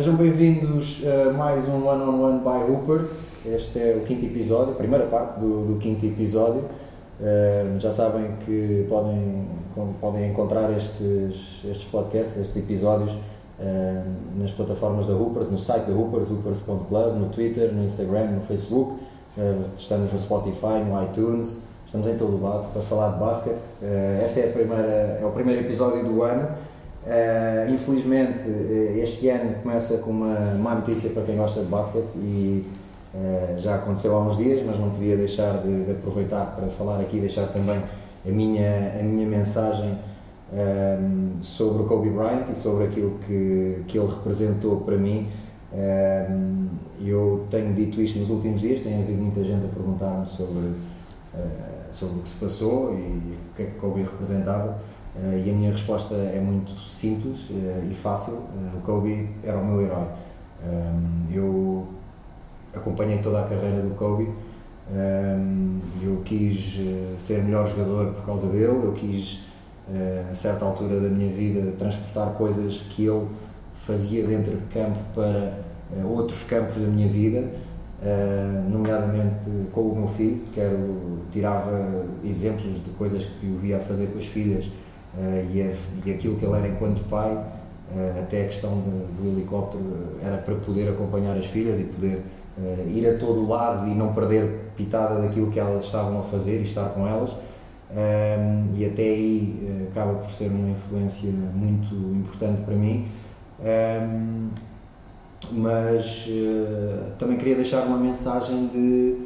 Sejam bem-vindos a mais um One on One by Hoopers. Este é o quinto episódio, a primeira parte do, do quinto episódio. Uh, já sabem que podem, podem encontrar estes, estes podcasts, estes episódios uh, nas plataformas da Hoopers, no site da Hoopers, hoopers.club, no Twitter, no Instagram, no Facebook. Uh, estamos no Spotify, no iTunes, estamos em todo o lado para falar de basquete. este é, primeira, é o primeiro episódio do ano. Uh, infelizmente, uh, este ano começa com uma má notícia para quem gosta de basquete e uh, já aconteceu há uns dias, mas não podia deixar de, de aproveitar para falar aqui, deixar também a minha, a minha mensagem ehm, sobre o Kobe Bryant e sobre aquilo que, que ele representou para mim. Ehm, eu tenho dito isto nos últimos dias, tem havido muita gente a perguntar-me sobre, sobre o que se passou e o que é que Kobe representava. Uh, e a minha resposta é muito simples uh, e fácil. Uh, o Kobe era o meu herói. Um, eu acompanhei toda a carreira do Kobe. Um, eu quis ser melhor jogador por causa dele. Eu quis, a certa altura da minha vida, transportar coisas que ele fazia dentro de campo para outros campos da minha vida. nomeadamente com o meu filho, que tirava exemplos de coisas que eu via a fazer com as filhas uh, e, a, e, aquilo que ele era enquanto pai, uh, até a questão de, do helicóptero era para poder acompanhar as filhas e poder uh, ir a todo lado e não perder pitada daquilo que elas estavam a fazer e estar com elas. Um, e até aí acaba por ser uma influência muito importante para mim. Um, mas também queria deixar uma mensagem de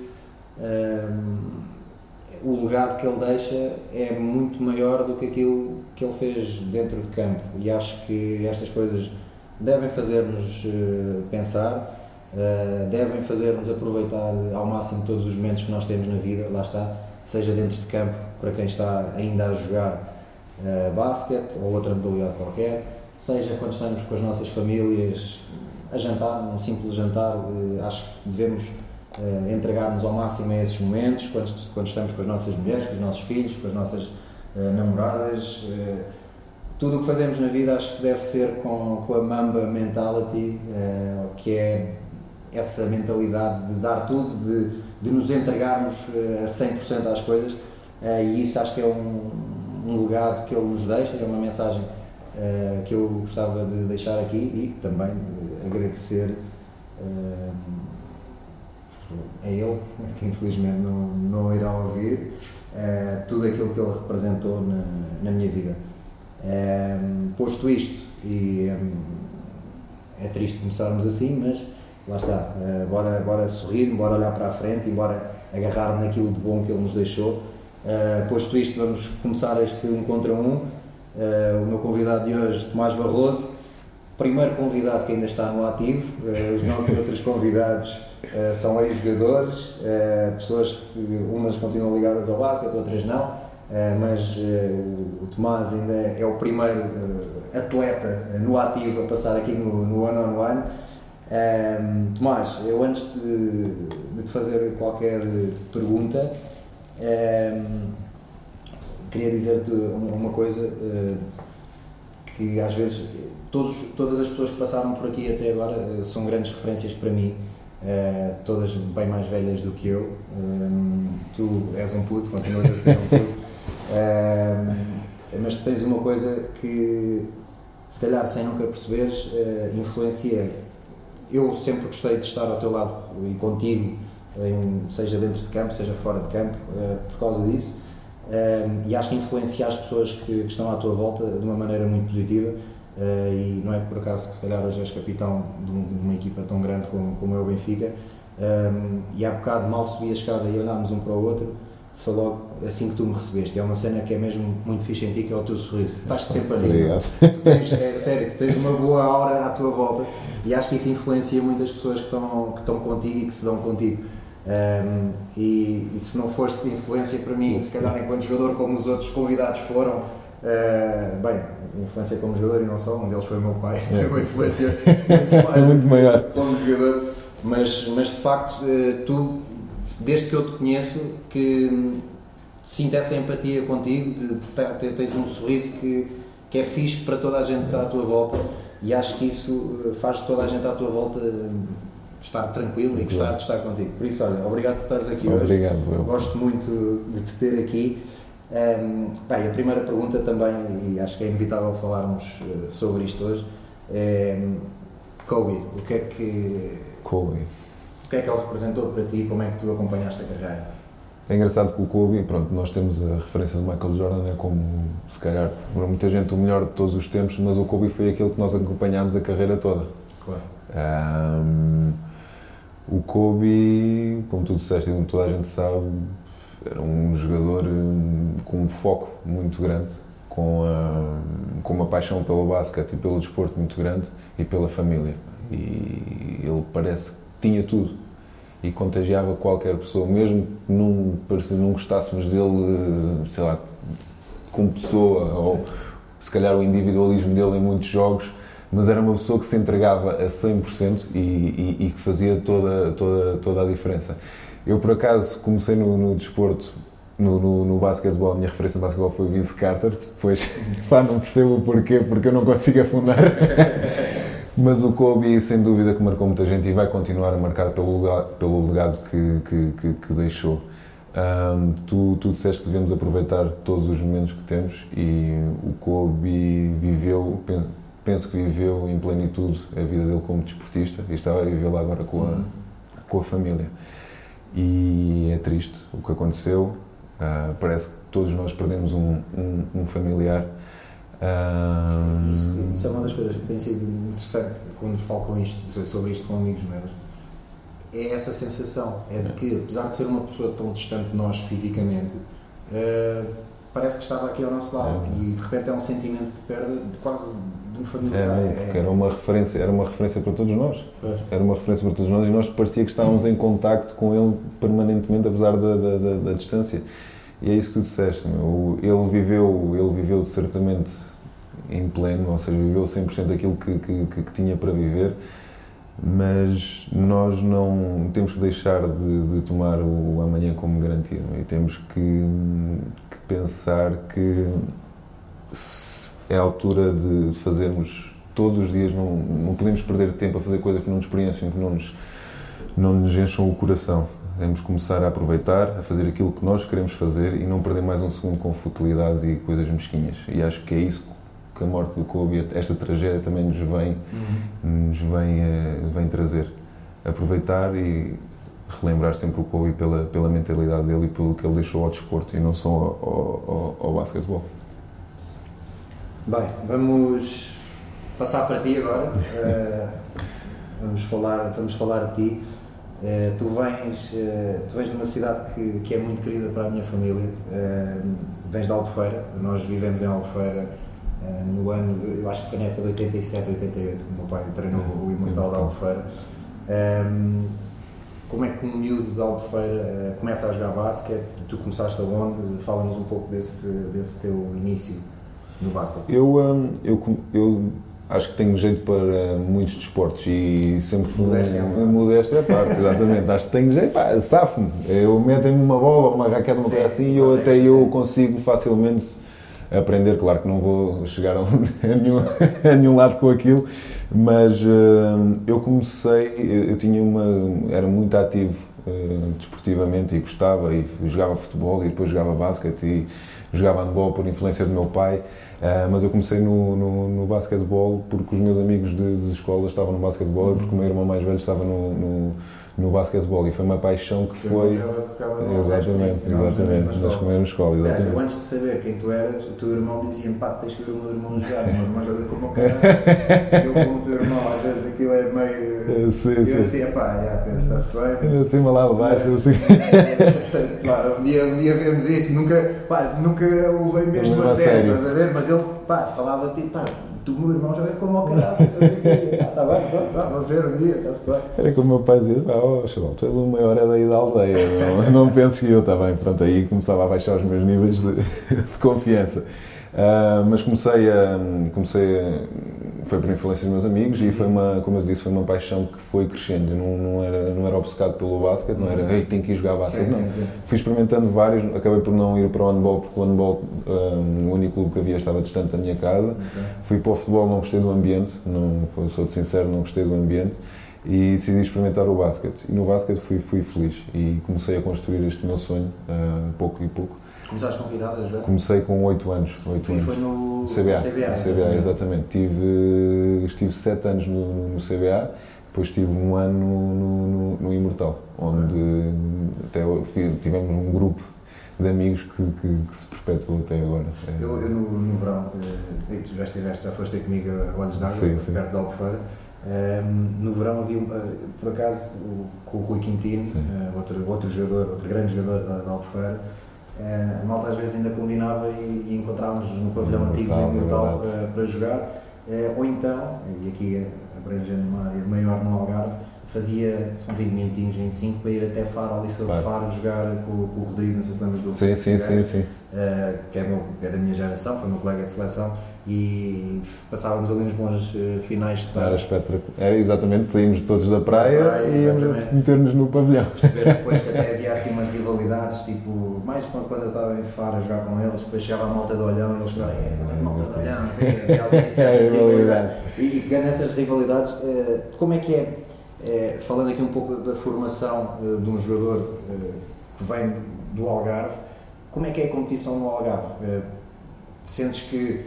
um, o legado que ele deixa é muito maior do que aquilo que ele fez dentro de campo. E acho que estas coisas devem fazer-nos uh, pensar, uh, devem fazer-nos aproveitar ao máximo todos os momentos que nós temos na vida, lá está, seja dentro de campo para quem está ainda a jogar uh, basquete ou outra modalidade qualquer, seja quando estamos com as nossas famílias a jantar, um simples jantar, acho que devemos uh, entregar-nos ao máximo a esses momentos, quando, quando estamos com as nossas mulheres, com os nossos filhos, com as nossas uh, namoradas. Uh, tudo o que fazemos na vida acho que deve ser com, com a Mamba Mentality, que é essa mentalidade de dar tudo, de, de nos entregarmos a 100% às coisas, e isso acho que é um, um legado que ele nos deixa, é uma mensagem que eu gostava de deixar aqui e também agradecer a ele, que infelizmente não, não irá ouvir, uh, tudo aquilo que ele representou na, na minha vida. Uh, posto isto, e um, é triste começarmos assim, mas lá está, uh, bora, bora sorrir, bora olhar para a frente e bora agarrar naquilo de bom que ele nos deixou. Uh, posto isto, vamos começar este um contra um. o meu convidado de hoje, Tomás Barroso, primeiro convidado que ainda está no ativo, os nossos outros convidados Uh, são ex-jogadores, uh, pessoas que umas continuam ligadas ao basquete, outras não, uh, mas o, o Tomás ainda é o primeiro atleta no ativo a passar aqui no, no One on One. Tomás, eu antes de, de, te fazer qualquer pergunta, um, queria dizer-te uma coisa que às vezes todos, todas as pessoas que passaram por aqui até agora são grandes referências para mim Uh, todas bem mais velhas do que eu. Um, tu és um puto, continuas a ser um puto. Um, mas tu tens uma coisa que, se calhar, sem nunca perceberes, uh, influencia. Eu sempre gostei de estar ao teu lado e contigo, em, seja dentro de campo, seja fora de campo, uh, por causa disso. Um, e acho que influencia as pessoas que, que, estão à tua volta de uma maneira muito positiva Uh, e não é por acaso que se calhar hoje és capitão de, um, de uma equipa tão grande como, como é o Benfica. Um, ehm, e há bocado mal subi a escada e olhámos um para o outro. Foi logo assim que tu me recebeste. É uma cena que é mesmo muito fixe em ti que é o teu sorriso. Estás-te sempre a rir tens, é, sério, tu tens uma boa aura à tua volta. E acho que isso influencia muitas pessoas que estão, que estão contigo e que se dão contigo. Um, ehm, e, e se não foste de influência para mim se calhar enquanto jogador como os outros convidados foram Uh, bem, influência como jogador e não só, um deles foi o meu pai, é. foi uma influência muito, mais muito maior como jogador, mas, mas de facto, uh, tu, desde que eu te conheço, que sinto essa empatia contigo, de, de, tens um sorriso que, que é fixe para toda a gente que está à tua volta e acho que isso eh, faz toda a gente à tua volta estar tranquilo e gostar de estar contigo. Por isso, olha, obrigado por estares aqui obrigado, hoje. Eu. Gosto muito de te ter aqui. Um, bem, a primeira pergunta também, e acho que é inevitável falarmos uh, sobre isto hoje, é Kobe, o que é que. Kobe. O que é que ele representou para ti? Como é que tu acompanhaste a carreira? É engraçado que o Kobe, pronto, nós temos a referência de Michael Jordan né, como, se calhar, para muita gente o melhor de todos os tempos, mas o Kobe foi aquele que nós acompanhámos a carreira toda. Claro. Um, o Kobe, como tu disseste e como toda a gente sabe, era um jogador hum, com um foco muito grande, com, a, com uma paixão pelo basquete e pelo desporto muito grande e pela família. E ele parece que tinha tudo e contagiava qualquer pessoa, mesmo que não, não gostássemos dele, sei lá, como pessoa, ou se calhar o individualismo dele em muitos jogos, mas era uma pessoa que se entregava a 100% e, e, e que fazia toda, toda, toda a diferença. Eu, por acaso, comecei no, no desporto, no, no, no basquetebol, a minha referência no basquetebol foi o Vince Carter, depois, pá, não percebo o porquê, porque eu não consigo afundar. Mas o Kobe, sem dúvida, que marcou muita gente e vai continuar a marcar pelo legado, pelo legado que, que, que, que deixou. Um, tu, tu disseste que devemos aproveitar todos os momentos que temos e o Kobe viveu, penso que viveu em plenitude a vida dele como desportista e estava a vivê-la agora com a, uhum. com a família. E é triste o que aconteceu. Uh, parece que todos nós perdemos um, um, um familiar isso, isso, é uma das coisas que tem sido interessante quando falo isto, sobre isto com amigos meus. É essa sensação, é de que, apesar de ser uma pessoa tão distante de nós fisicamente, uh, parece que estava aqui ao nosso lado é. e de repente é um sentimento de perda de quase de um familiar. É, porque é. era uma referência, era uma referência para todos nós. Pois. Era uma referência para todos nós e nós parecia que estávamos em contacto com ele permanentemente, apesar da, da, da, da distância. E é isso que tu disseste, meu. ele viveu, ele viveu certamente em pleno, ou seja, viveu 100% daquilo que, que, que, tinha para viver, mas nós não temos que deixar de, de tomar o amanhã como garantia e temos que, que pensar que é a altura de fazermos todos os dias, não, não podemos perder tempo a fazer coisas que não nos experienciam, que não nos, não nos encham o coração. Devemos começar a aproveitar, a fazer aquilo que nós queremos fazer e não perder mais um segundo com futilidades e coisas mesquinhas. E acho que é isso que a morte do Kobe, esta tragédia também nos vem, uhum. nos vem, uh, vem trazer. Aproveitar e relembrar sempre o Kobe pela, pela mentalidade dele e pelo que ele deixou ao desporto e não só ao, ao, ao basquetebol. Bem, vamos passar para ti agora. Uh, vamos, falar, vamos falar de ti. Uh, tu, vens, uh, tu vens de uma cidade que, que é muito querida para a minha família. vens de Albufeira, nós vivemos em Albufeira no ano, eu acho que foi na época de 87, 88, que o meu pai treinou o Imortal de Albufeira. Um, ehm, como é que um miúdo de Albufeira uh, começa a jogar basquete? Tu começaste aonde? Fala-nos um pouco desse, desse teu início no basquete. Eu, um, eu, eu acho que tenho jeito para muitos desportos e sempre fui modéstia, um, modéstia é parte, exatamente. acho que tenho jeito, pá, safo-me. Eu meto-me uma bola, uma raquete, uma coisa assim e eu até eu consigo facilmente aprender. Claro que não vou chegar a, nenhum, a nenhum lado com aquilo, mas uh, eu comecei, eu, tinha uma, era muito ativo uh, desportivamente e gostava e jogava futebol e depois jogava basquete e jogava handball por influência do meu pai. Uh, mas eu comecei no, no, no basquetebol porque os meus amigos de, de escola estavam no basquetebol e porque o meu irmão mais velho estava no, no no basquetebol e foi uma paixão que foi. Exatamente, exatamente, nas primeiras escola. Exatamente. Eu antes de saber quem tu eras, o teu irmão dizia-me: pá, tens que ver o meu irmão jogar, o meu irmão joga como o cara. Eu, como o teu irmão, às vezes aquilo é meio. Sim, eu assim, pá, já, Pedro, está-se bem. Acima lá de baixo, assim. Claro, um dia, um dia vemos isso, nunca, pá, nunca o levei mesmo a sério, estás a ver? Mas ele, pá, falava tipo, pá tu, meu irmão, joga como o caralho, ah, vamos ver um dia, está-se bem. Era como o meu pai dizia, pá, oh, chaval, tu és o maior daí da aldeia, não, não penso que eu, está bem, pronto, aí começava a baixar os meus níveis de, de confiança. Uh, mas comecei a, comecei a, foi por influência dos meus amigos e foi uma, como eu disse, foi uma paixão que foi crescendo, não, não, era, não era obcecado pelo basquete, não era, Uhum. ei, tenho que ir jogar basquete. Não. Fui experimentando vários, acabei por não ir para o handball, porque o handball, hum, o único clube que havia estava distante da minha casa. Ok. Fui para o futebol, não gostei do ambiente, não, sou de sincero, não gostei do ambiente e decidi experimentar o basquete. E no basquete fui, fui feliz e comecei a construir este meu sonho, ah, pouco e pouco. Começaste convidado a jogar? Comecei com 8 anos. 8 Foi, anos. foi no CBA, CBA, CBA, exatamente. Tive, estive 7 anos no, no- no CBA, depois tive um ano no, no, no Imortal, onde até eu fui- tivemos um grupo de amigos que, que- que se perpetuou até agora. Eu, eu no, no verão, eh, e tu já estiveste, já foste comigo a Olhos d'Água, perto de Albufeira. Ehm, no verão havia, um, eh, por acaso, com o Rui Quintino, Sim. eh, outro, outro jogador, outro grande jogador da, da Albufeira, eh, a malta às vezes ainda combinava e, e encontrávamos no pavilhão antigo Imortal verdade. para, para jogar, Eh, ou então, e aqui abrangendo uma área maior no Algarve, fazia, são 20 minutinhos, 25, para ir até Faro, ao Liceu de Claro. Faro, jogar com, com o Rodrigo, não sei se lembras do Sim, sim, sim, sim. Uh, que é, meu, é da minha geração, foi meu colega de seleção, e passávamos ali uns bons uh, finais de Era tarde. espetacular. Era exatamente, saímos todos da praia Da praia, e íamos meter-nos no pavilhão. Perceber depois que até havia assim umas rivalidades, tipo, mais quando quando eu estava em Faro a jogar com eles, depois chegava a malta de olhão e eles falavam, é, malta de olhão, assim, É, rivalidade. E, pegando essas rivalidades, uh, como é que é, eh, falando aqui um pouco da formação uh, de um jogador uh, que vem do Algarve, como é que é a competição no Algarve? Uh, sentes que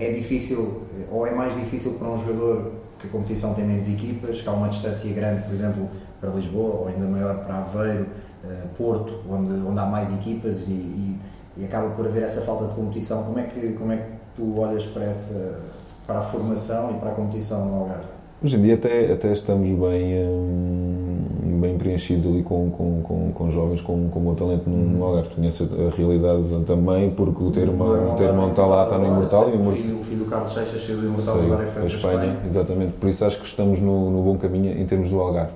é difícil eh, ou é mais difícil para um jogador que a competição tem menos equipas, que há uma distância grande, por exemplo, para Lisboa ou ainda maior para Aveiro, eh, Porto, onde, onde há mais equipas e, e- e acaba por haver essa falta de competição. Como é que, como é que tu olhas para, essa, para a formação e para a competição no Algarve? Hoje em dia até, até estamos bem, hum, bem preenchidos ali com, com, com, com jovens com, com bom talento no, no Algarve. Conheço a, realidade também porque o teu irmão, o teu irmão está lá, está no Imortal e o O filho, o filho do Carlos Seixas saiu do Imortal agora é para feito a Espanha, exatamente. Por isso acho que estamos no, no bom caminho em termos do Algarve.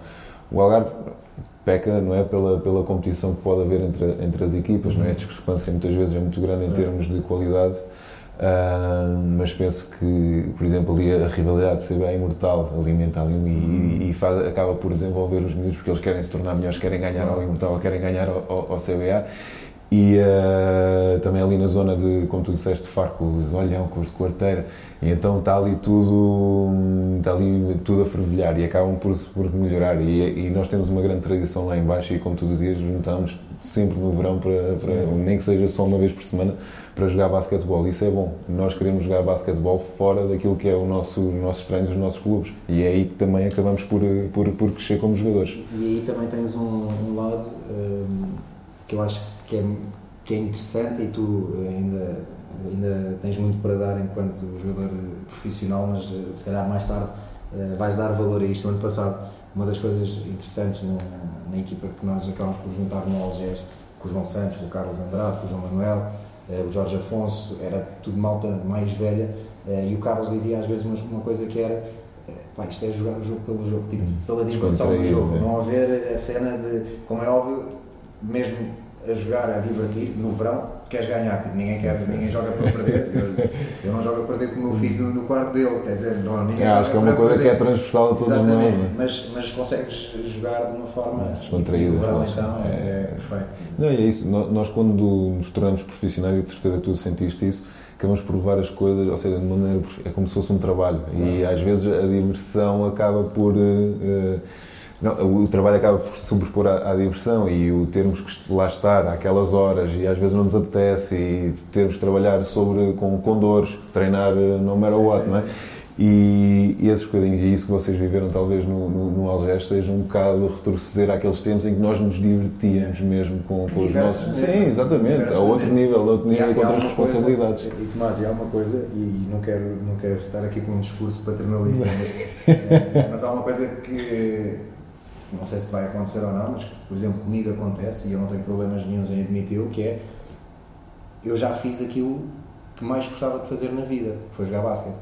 O Algarve peca, não é, pela, pela competição que pode haver entre, entre as equipas, não é? A discrepância muitas vezes é muito grande em É. termos de qualidade. Ah, mas penso que, por exemplo, ali a rivalidade de CBA Imortal alimenta ali e, e faz, acaba por desenvolver os miúdos porque eles querem se tornar melhores, querem ganhar ao Imortal, querem ganhar ao, ao, ao CBA. E ah, também ali na zona de, como tu disseste, Farco, Olhão, Curso de Quarteira, e então está ali tudo, está ali tudo a fervilhar e acabam por, por melhorar. E, e nós temos uma grande tradição lá em baixo e, como tu dizias, juntamos sempre no verão, para, para- nem que seja só uma vez por semana, para jogar basquetebol. Isso é bom. Nós queremos jogar basquetebol fora daquilo que é o nosso, os nossos treinos, os nossos clubes. E é aí que também acabamos por, por, por crescer como jogadores. E aí também tens um, um lado hum, que eu acho que é, que é interessante e tu ainda, ainda tens muito para dar enquanto jogador profissional, mas eh, se calhar mais tarde eh, vais dar valor a isto. No ano passado, uma das coisas interessantes na, na equipa que nós acabamos por juntar no Algés, com o João Santos, com o Carlos Andrade, com o João Manuel, eh, o Jorge Afonso, era tudo malta mais velha, eh, e o Carlos dizia às vezes uma, coisa que era eh, pá, isto é jogar o jogo pelo jogo, tipo, pela diversão do jogo, é. não haver a cena de, como é óbvio, mesmo a jogar, a divertir, no verão, queres ganhar, tipo, ninguém, quer, sim. ninguém joga para perder, eu, eu não jogo a perder com o meu filho no, quarto dele, quer dizer, não, ninguém É, joga acho que é uma coisa que perder. é transversal a todos nós. É? mas, mas consegues jogar de uma forma Descontraída, no verão, relaxa. então, é, É. é perfeito. Não, é isso. Nós, quando nos tornamos profissionais, e de certeza tu sentiste isso, acabamos por várias coisas, ou seja, de maneira, é como se fosse um trabalho. E às vezes a diversão acaba por. eh, eh, não, o trabalho acaba por se sobrepor à, à diversão e o termos que lá estar àquelas horas e às vezes não nos apetece e termos de trabalhar sobre, com, com dores, treinar eh, no matter what, não é? E, e esses bocadinhos, e isso que vocês viveram talvez no, no, no Algés, seja um bocado retroceder àqueles tempos em que nós nos divertíamos mesmo com, com os nossos. Sim, exatamente, a outro nível, a outro nível e com outras uma coisa- responsabilidades. e Tomás, e há uma coisa, e não quero, não quero estar aqui com um discurso paternalista, mas, eh, mas há uma coisa que não sei se vai acontecer ou não, mas por exemplo, comigo acontece e eu não tenho problemas nenhums em admiti-lo, que é eu já fiz aquilo que mais gostava de fazer na vida, que foi jogar basquete.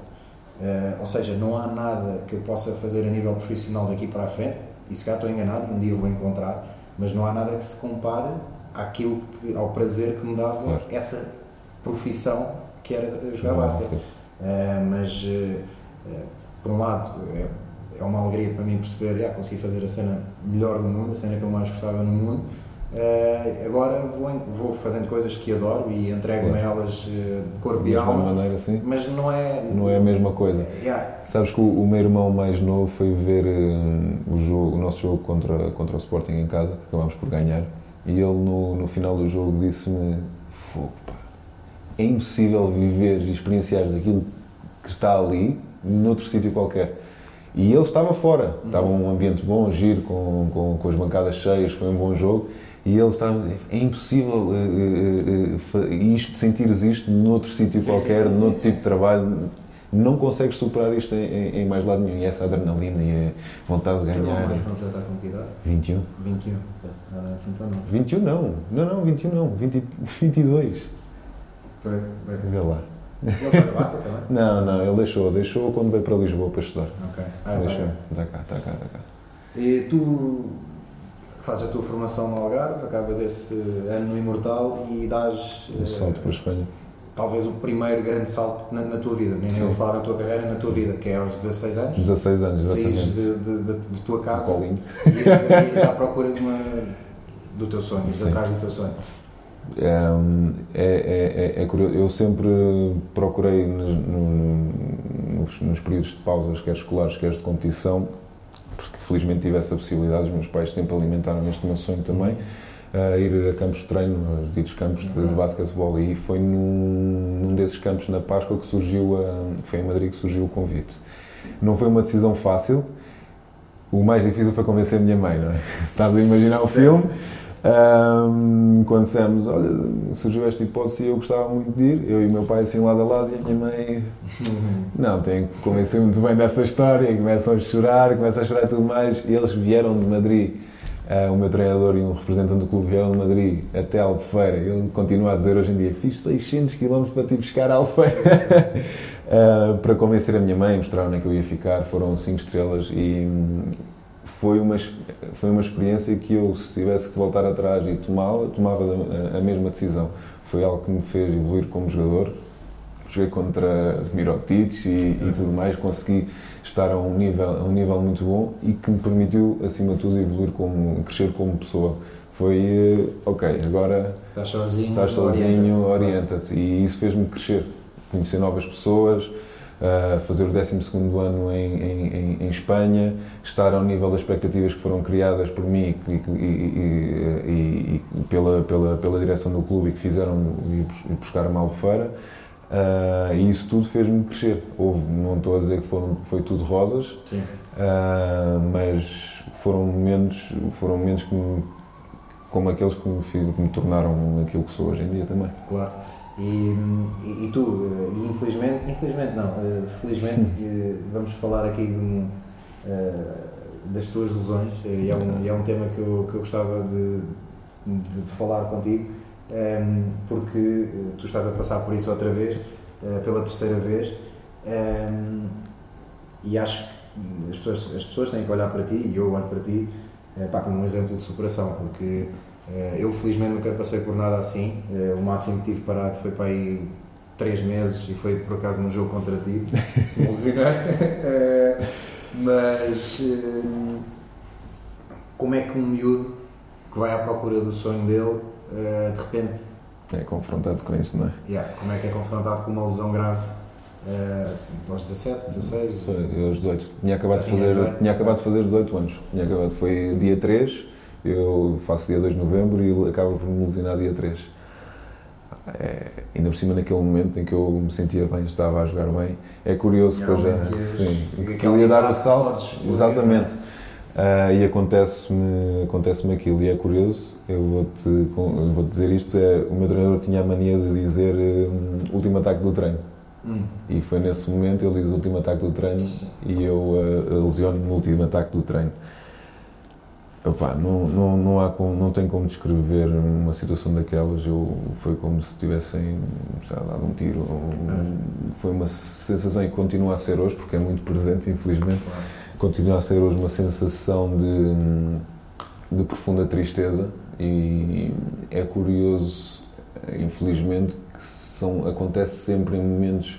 Eh, ou seja, não há nada que eu possa fazer a nível profissional daqui para a frente, e se calhar estou enganado, um dia eu vou encontrar, mas não há nada que se compare àquilo que, ao prazer que me dava Claro. essa profissão que era jogar basquete. Uh, mas, uh, uh, por um lado, é, é uma alegria para mim perceber, já consegui fazer a cena melhor do mundo, a cena que eu mais gostava no mundo. Uh, agora vou, vou fazendo coisas que adoro e entrego-me a elas uh, de corpo e alma, maneira, assim. mas não é. Não é a mesma coisa. Yeah. Sabes que o, o, meu irmão mais novo foi ver uh, o, jogo, o nosso jogo contra, contra o Sporting em casa, que acabámos por ganhar, e ele no, no final do jogo disse-me: Fogo, pá, é impossível viver e experienciar aquilo que está ali noutro sítio qualquer. E ele estava fora, estava um ambiente bom, giro, com, com, com as bancadas cheias, foi um bom jogo e eles estavam é impossível uh, uh, uh, isto, sentires isto noutro sítio qualquer, sim, sim, noutro sim, tipo de trabalho. Não consegues superar isto em, em, mais lado nenhum. E essa adrenalina e a vontade de ganhar. O mais já está com que idade? 21. 21. Não, não é assim tão não. 21 não. Não, não, 21 não. 20, 22. Foi, Vê lá. Ele joga basquete também? Não, não, ele deixou. Deixou quando veio para Lisboa para estudar. Ok. Ah, deixou. Está cá, está cá, está cá. E tu fazes a tua formação no Algarve, acabas esse ano no Imortal e dás. Um salto para a Espanha. Talvez o primeiro grande salto na, na tua vida, nem eu falar na tua carreira, na tua vida, que é aos 16 anos. 16 anos, exatamente. Saís de, de, de, de tua casa Um e ires, ires à procura de uma, do teu sonho, ires atrás do teu sonho. É, é, é, é, curioso. Eu sempre procurei nos, nos, nos, períodos de pausas, quer escolares, quer de competição, porque felizmente tive essa possibilidade. Os meus pais sempre alimentaram este meu sonho também. A ir a campos de treino, aos ditos campos de, de basquetebol, e foi num, num, desses campos na Páscoa que surgiu, a, foi em Madrid que surgiu o convite. Não foi uma decisão fácil, o mais difícil foi convencer a minha mãe, não é? Estás a imaginar o filme? Um, quando dissemos, olha, surgiu esta hipótese e eu gostava muito de ir, eu e o meu pai assim lado a lado e a minha mãe, não, tenho que convencer muito bem dessa história, e começam a chorar, começam a chorar e tudo mais, e eles vieram de Madrid, uh, o meu treinador e um representante do clube vieram de Madrid até Albufeira, ele continua a dizer hoje em dia, fiz 600 km para te buscar a Albufeira, uh, para convencer a minha mãe, mostrar onde é que eu ia ficar, foram 5 estrelas e foi uma, foi uma experiência que eu, se tivesse que voltar atrás e tomá-la, tomava a, a, mesma decisão. Foi algo que me fez evoluir como jogador. Joguei contra Mirotic e, e, tudo mais, consegui estar a um, nível, a um nível muito bom e que me permitiu, acima de tudo, evoluir como, crescer como pessoa. Foi, eh, ok, agora estás sozinho, estás sozinho orienta-te. E isso fez-me crescer, conhecer novas pessoas, uh, fazer o 12 ano em, em, em, Espanha, estar ao nível das expectativas que foram criadas por mim e, e, e, e pela, pela, pela direção do clube e que fizeram ir buscar uma albufeira. Uh, e isso tudo fez-me crescer. Houve, não estou a dizer que foram, foi tudo rosas, uh, mas foram momentos, foram momentos que me, como aqueles que me, que me tornaram aquilo que sou hoje em dia também. Claro. E, e, e, tu, eh, infelizmente, infelizmente não, eh, felizmente eh, vamos falar aqui de um, das tuas lesões e é um, e é um tema que eu, que eu gostava de, de, de falar contigo ehm, porque tu estás a passar por isso outra vez, pela terceira vez ehm, e acho que as pessoas, as pessoas têm que olhar para ti e eu olho para ti pá, como um exemplo de superação porque eh, eu felizmente nunca passei por nada assim. Eh, o máximo que tive parado foi para aí três meses e foi por acaso num jogo contra ti. Me lesionei. Eh, mas como é que um miúdo que vai à procura do sonho dele de repente é confrontado com isto, não é? Yeah, como é que é confrontado com uma lesão grave uh, aos 17, 16? Foi, aos 18. Tinha acabado, de fazer, tinha acabado de fazer 18 anos. Tinha acabado, foi dia 3 eu faço dia 2 de novembro e acaba por me lesionar dia 3. É, ainda por cima naquele momento em que eu me sentia bem, estava a jogar bem. É curioso que eu já. Sim, que ele ia dar o salto. Exatamente. Uh, e acontece-me acontece aquilo. E é curioso, eu vou-te vou -te dizer isto: é, o meu treinador tinha a mania de dizer um, último ataque do treino. Hum. E foi nesse momento ele diz último ataque do treino e eu uh, lesiono no último ataque do treino. Opa, não, não, não, há como, não tem como descrever uma situação daquelas. Eu, foi como se tivessem dado um tiro. foi uma sensação e continua a ser hoje, porque é muito presente, infelizmente. Continua a ser hoje uma sensação de, de profunda tristeza. E é curioso, infelizmente, que são, acontece sempre em momentos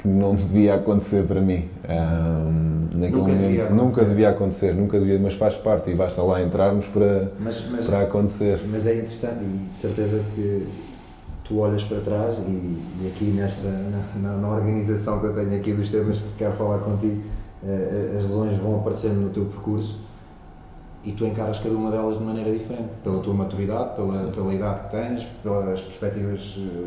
que não devia acontecer para mim. Um, naquele Nunca momento, devia nunca devia acontecer, nunca devia, mas faz parte e basta lá entrarmos para, Mas, mas, para acontecer. mas é interessante e de certeza que tu olhas para trás e, e aqui nesta na, na organização que eu tenho aqui dos temas que quero falar contigo, eh, as lesões vão aparecendo no teu percurso e tu encaras cada uma delas de maneira diferente, pela tua maturidade, pela, pela idade que tens, pelas perspectivas eh,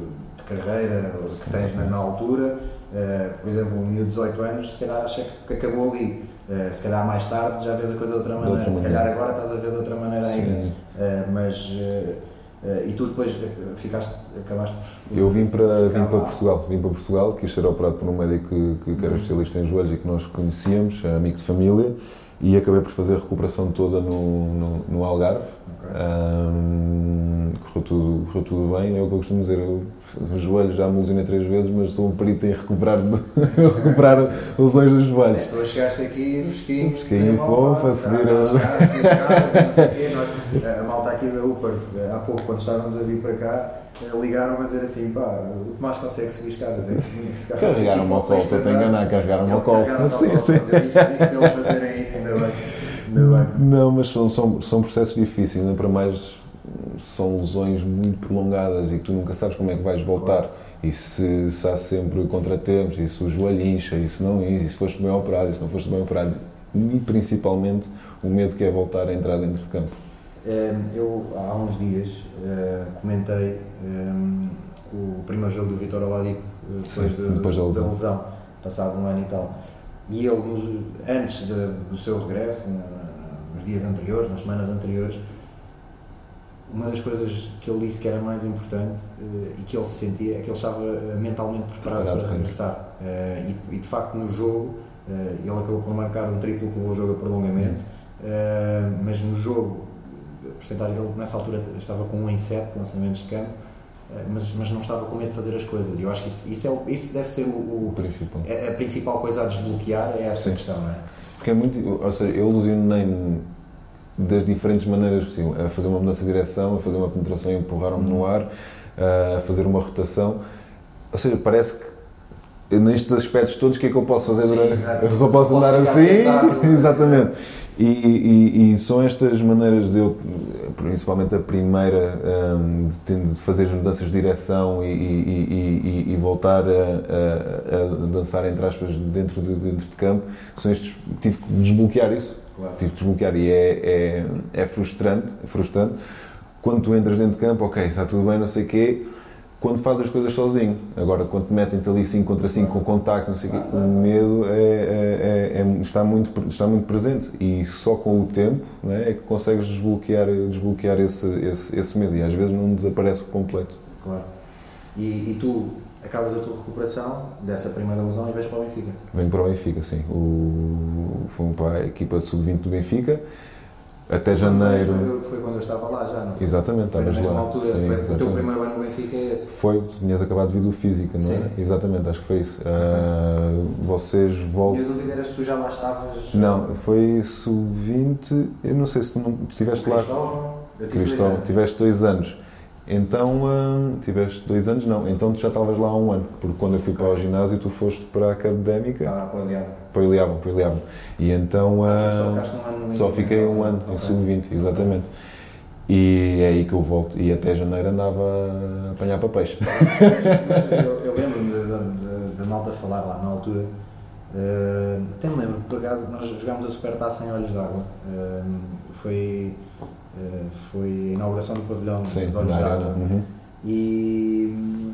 carreira que tens na, na altura. Eh, por exemplo, um miúdo de 18 anos, se calhar acha que acabou ali. Eh, se calhar mais tarde já vês a coisa de outra maneira. outra se calhar agora estás a ver de outra maneira ainda. Sim. Eh, mas eh, eh, e tu depois ficaste, acabaste por. Eu vim para, vim para lá. Portugal, vim para Portugal, quis ser operado por um médico que, que, que era especialista em joelhos e que nós conhecíamos, amigo de família, e acabei por fazer a recuperação toda no, no, no Algarve. Ok. Ahm, correu, tudo, correu tudo bem, é o que eu costumo dizer, eu, os joelhos já me lesionei três vezes, mas sou um perito em recuperar, recuperar lesões dos joelhos. É, tu chegaste aqui fresquinho, Fresquinho, fofo, a subir ah, a- a malta aqui da Upers, há pouco, quando estávamos a vir para cá, eh, ligaram a dizer assim: pá, o Tomás consegue subir escadas. É que se Carregaram uma estou a enganar, carregaram uma cola. carregaram uma disse, disse para eles fazerem isso, ainda bem. Ainda bem. Não, mas são, são, são processos difíceis, ainda para mais são lesões muito prolongadas e que tu nunca sabes como é que vais voltar. E se, se há sempre contratempos, e se o joelho incha, e se não incha, e se foste bem operado, e se não foste bem operado. E principalmente o medo que é voltar a entrar dentro de campo. Eh, Eu, há uns dias, eh, comentei eh, o primeiro jogo do Vitor Oladipo, eh, depois, Sim, de- depois da da lesão. lesão, passado um ano e tal. E ele, antes de- do seu regresso, nos dias anteriores, nas semanas anteriores, uma das coisas que ele disse que era mais importante eh, e que ele se sentia é que ele estava eh, mentalmente preparado, Preparado para regressar. Eh, e, e, de facto no jogo eh, ele acabou por marcar um triplo que levou o jogo a prolongamento, mas no jogo a porcentagem dele nessa altura estava com 1 em 7 lançamentos de campo, mas, mas não estava com medo de fazer as coisas. E eu acho que isso, isso, é, isso deve ser o, O o- principal. é a principal coisa a desbloquear, é essa Sim. questão, não é? Porque é muito. Ou seja, eu lesionei-me das diferentes maneiras possíveis. A fazer uma mudança de direção, a fazer uma penetração e empurrar-me no ar, a fazer uma rotação. Ou seja, parece que nestes aspectos todos, o que é que eu posso fazer Sim, durante. exato. Eu só posso Posso andar assim. sentado. Exatamente. E, e- e são estas maneiras de eu, principalmente a primeira, hum, de, fazer as mudanças de direção e, e- voltar a, a- a dançar, entre aspas, dentro de, dentro de campo, são estes. Tive que desbloquear isso. Claro. Tive que desbloquear e é, é, é frustrante, frustrante. Quando tu entras dentro de campo, ok, está tudo bem, não sei o quê. Quando fazes as coisas sozinho. Agora, quando te metem-te ali 5 contra 5 com contacto, não sei o quê, o medo é, é- é- é- está, muito, está muito presente. E só com o tempo não é, que consegues desbloquear, desbloquear esse, esse, esse medo. E às vezes não desaparece por completo. Claro. E, e tu acabas a tua recuperação dessa primeira lesão e vais para o Benfica. Venho para o Benfica, sim. O, fui para a equipa de sub-20 do Benfica. Até janeiro. Foi, foi quando eu estava lá já, não foi? Exatamente, estavas lá. altura. Sim, foi, o teu exatamente. primeiro ano no Benfica é esse. Foi, tu tinhas acabado de vir do Física, não é? Sim. Exatamente, acho que foi isso. Ah, vocês E voltam. a dúvida era se tu já lá estavas. Não, foi sub-20, eu não sei se tu não estiveste lá. Cristóvão. eu Cristóvão, tiveste dois anos. Então, ah, tiveste dois anos, não, então tu já estavas lá há um ano, porque quando eu fui para o ginásio tu foste para a académica, Estava para o Aliado. para o Iliavam, para o Iliavam. E então Só ah, um no só fiquei um ano em Ok. sub-20, exatamente. E é aí que eu volto, e até janeiro andava a apanhar para peixe. Mas eu, eu lembro-me da- malta falar lá na altura. eh, até me lembro, por acaso, nós jogámos a Supertaça em Olhos d'Água. Eh, foi, eh, foi a inauguração do pavilhão Sim, de Olhos. Uhum. E,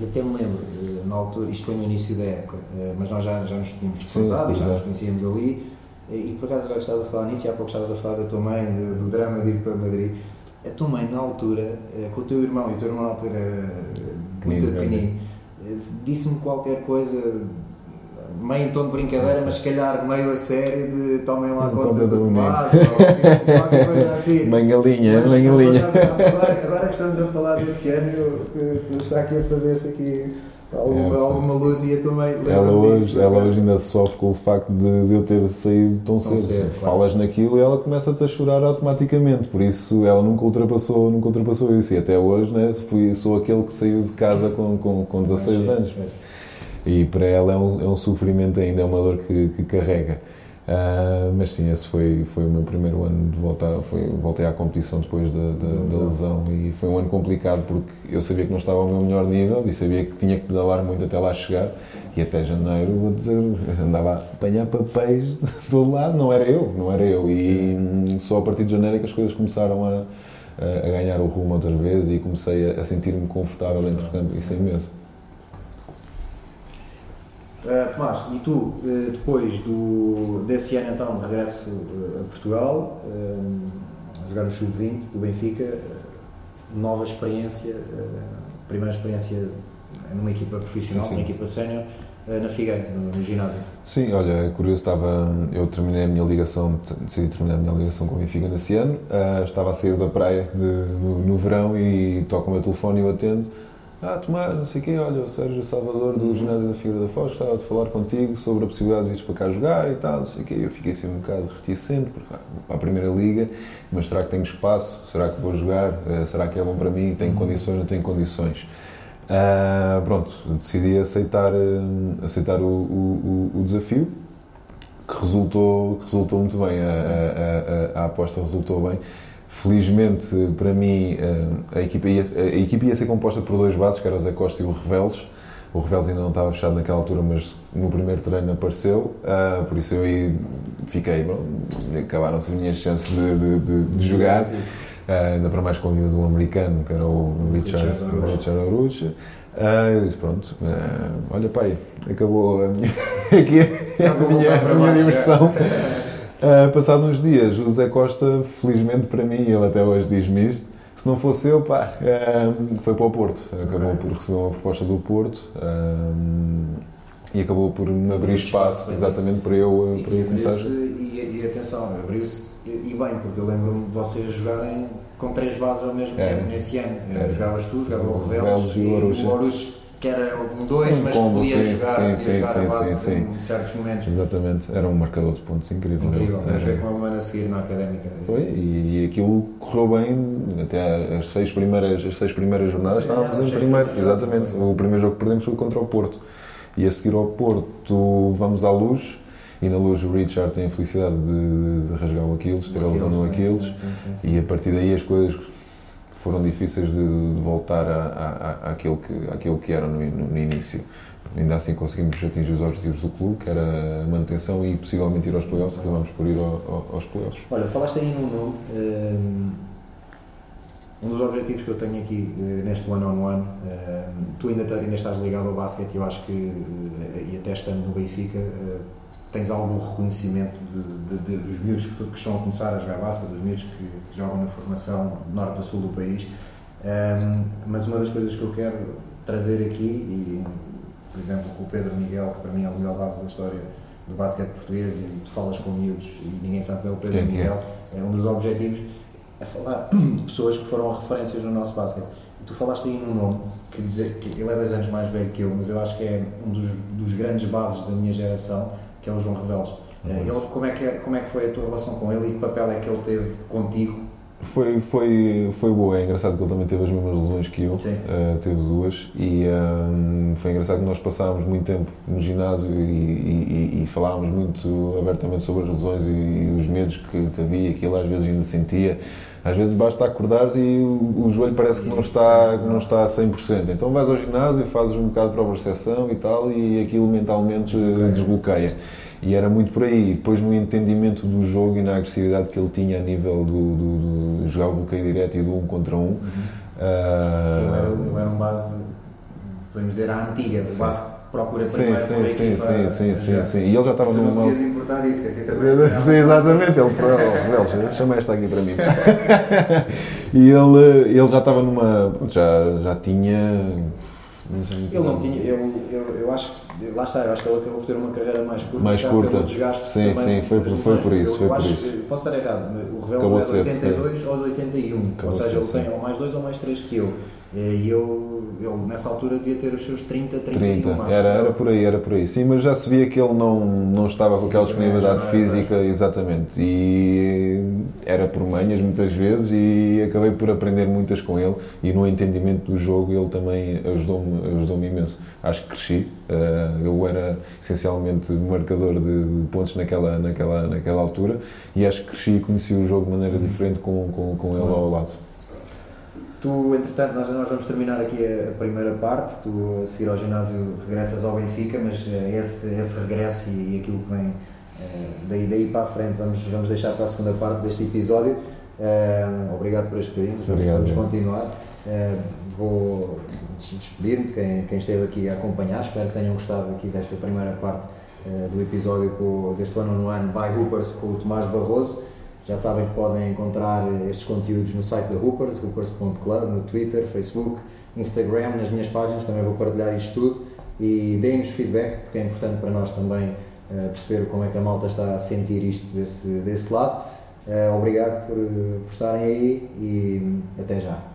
e até me lembro, eh, na altura, isto foi no início da época, eh, mas nós já, já nos tínhamos cruzado já nos conhecíamos ali. E, por acaso agora estavas a falar nisso e há pouco estavas a falar da tua mãe, de- do drama de ir para Madrid. A tua mãe, na altura, com o teu irmão, e o teu irmão na altura muito Pequenino, disse-me qualquer coisa, meio em tom de brincadeira, mas se calhar meio a sério, de tomem lá Conta conta do. Tomás, ou tipo, qualquer coisa assim. Mangalinha, Mas, mangalinha. Agora, agora que estamos a falar desse ano, tu, tu está aqui a fazer-se aqui alguma, É, alguma luz e eu também Ela disso, hoje, por ela hoje ainda sofre com o facto de, de eu ter saído tão, Tão cedo. cedo, claro. Falas naquilo e ela começa-te a chorar automaticamente. Por isso ela nunca ultrapassou, nunca ultrapassou isso. E até hoje né, fui, sou aquele que saiu de casa com, com, com 16 anos. E para ela é um, é um sofrimento ainda, é uma dor que, que carrega. Uh, mas sim, esse foi, foi o meu primeiro ano de voltar. Foi, voltei à competição depois da, da, da, lesão e foi um ano complicado porque eu sabia que não estava ao meu melhor nível e sabia que tinha que pedalar muito até lá chegar. E até janeiro, vou dizer, andava a apanhar papéis de todo lado, não era eu, não era eu. E sim. só a partir de janeiro é que as coisas começaram a, a ganhar o rumo outra vez e comecei a, a sentir-me confortável dentro do campo, isso é mesmo. Uh, Tomás, e tu, uh, depois do, desse ano então, regresso uh, a Portugal, a jogar no Sub-20 do Benfica, nova experiência, primeira experiência numa equipa profissional, Sim. numa equipa sénior, na Figueira, no, no, ginásio. Sim, olha, é curioso, estava, eu terminei a minha ligação, decidi terminar a minha ligação com o Benfica nesse ano, estava a sair da praia de, no, no verão e toco o meu telefone e eu atendo, ah, Tomás, não sei o quê, olha, o Sérgio Salvador do Ginásio da Figueira da Foz gostava de falar contigo sobre a possibilidade de vir para cá jogar e tal, não sei o quê. Eu fiquei assim um bocado reticente, porque para a Primeira Liga, mas será que tenho espaço? Será que vou jogar? Eh, será que é bom para mim? Tenho condições? Não tenho condições? Uh, pronto, decidi aceitar, eh, aceitar o, o, o, desafio, que resultou, que resultou muito bem, a, a, a, a aposta resultou bem. Felizmente, para mim, eh, a equipa, ia, a equipa ia ser composta por dois bases, que era o Zé Costa e o Reveles. O Reveles ainda não estava fechado naquela altura, mas no primeiro treino apareceu, uh, por isso eu aí fiquei, acabaram-se as minhas chances de, de, de, de jogar, uh, ainda para mais com a vida de um americano, que era o Richard, Richard Arucha. Uh, eu disse, pronto, uh, olha pai, acabou a minha, aqui, a minha, a minha diversão. Uh, passados uns dias, o Zé Costa, felizmente para mim, ele até hoje diz-me isto, se não fosse eu, pá, uh, foi para o Porto. Acabou okay. por receber uma proposta do Porto uh, e acabou por me abrir espaço exatamente para eu, para eu começar. E, e atenção, abriu-se e bem, porque eu lembro-me de vocês jogarem com três bases ao mesmo tempo nesse ano. Jogavas tu, jogava o Reveles e o Oruch que era um 2, mas combo, podia sim, jogar, sim, podia sim, jogar sim, a base sim, sim. em certos momentos. Exatamente, era um marcador de pontos incrível. Incrível, vamos ver como o a seguir na académica. Foi, e, e aquilo correu bem, até as seis primeiras, as seis primeiras jornadas estávamos em primeiro, exatamente. O primeiro jogo que perdemos foi contra o Porto. E a seguir ao Porto vamos à luz, e na luz o Richard tem a felicidade de, de rasgar o Aquiles, ter a lesão no Aquiles, e a partir daí as coisas foram difíceis de, de voltar a, a, àquilo, que, àquilo que era no, no, no, início. Ainda assim conseguimos atingir os objetivos do clube, que era a manutenção e possivelmente ir aos playoffs, acabamos por ir ao, ao, aos playoffs. Olha, falaste aí num nome, um, dos objetivos que eu tenho aqui uh, neste one-on-one, -on -one, uh, tu ainda, ainda estás ligado ao basquete, eu acho que, uh, e até estando no Benfica, tens algum reconhecimento de, de, de, dos miúdos que, que, estão a começar a jogar basquete, dos miúdos que, que, jogam na formação norte a sul do país. Um, mas uma das coisas que eu quero trazer aqui, e por exemplo com o Pedro Miguel, que para mim é a melhor base da história do basquete português, e tu falas com miúdos e ninguém sabe quem é o Pedro Miguel, é um dos objetivos, é falar de pessoas que foram referências no nosso basquete. E tu falaste aí num nome, que, que ele é dois anos mais velho que eu, mas eu acho que é um dos, dos grandes bases da minha geração, que é o João Reveles. Ele, como, é que, como é que foi a tua relação com ele e que papel é que ele teve contigo? Foi, foi, foi boa, é engraçado que ele também teve as mesmas lesões que eu, uh, teve duas, e um, foi engraçado que nós passámos muito tempo no ginásio e, e, e falávamos muito abertamente sobre as lesões e, e os medos que, que havia, que ele às vezes ainda sentia. Às vezes basta acordares e o, o joelho parece que não está, que não está a 100%. Então vais ao ginásio, fazes um bocado de prova e tal, e aquilo mentalmente desbloqueia. desbloqueia. E era muito por aí. Depois no entendimento do jogo e na agressividade que ele tinha a nível do, do, do jogar o bloqueio direto e do um contra um. Uhum. Uh... Ele, era, ele era um base, podemos dizer, a antiga, o base procura primeiro sim, sim, sim, sim, sim, sim, sim, E ele já estava no. Não podias importar isso, que assim também. Sim, exatamente. Ele falou, chama esta aqui para mim. e ele, ele já estava numa. Já, já tinha. Ele não tinha. Eu, eu, eu acho que. Lá está, eu acho que ele acabou por ter uma carreira mais curta. Mais curta. Desgaste sim, sim, foi, por, foi por isso. Eu, foi por acho, isso. Posso estar errado, o Revel é de 82 ou de 81. Acabou ou seja, ele tem ou mais 2 ou mais 3 que eu. E eu, ele nessa altura devia ter os seus 30, 31 30. Era, era por aí, era por aí. Sim, mas já se via que ele não, não estava com aquela disponibilidade física, exatamente. E era por manhas muitas vezes e acabei por aprender muitas com ele e no entendimento do jogo ele também ajudou-me ajudou imenso. Acho que cresci, uh, eu era essencialmente marcador de, de, pontos naquela, naquela, naquela altura e acho que cresci e conheci o jogo de maneira diferente com, com, com ele ao lado. Tu, entretanto, nós, nós vamos terminar aqui a, primeira parte. Tu, a seguir ao ginásio, regressas ao Benfica, mas uh, esse, esse regresso e, e aquilo que vem uh, daí, daí para a frente vamos, vamos deixar para a segunda parte deste episódio. Uh, obrigado por este vamos, vamos continuar. vou despedir-me de quem, quem esteve aqui a acompanhar. Espero que tenham gostado aqui desta primeira parte do episódio com, deste ano no ano by Hoopers com o Tomás Barroso. Já sabem que podem encontrar estes conteúdos no site da Hoopers, hoopers.club, no Twitter, Facebook, Instagram, nas minhas páginas, também vou partilhar isto tudo e deem-nos feedback, porque é importante para nós também uh, perceber como é que a malta está a sentir isto desse, desse lado. Uh, obrigado por, por estarem aí e até já.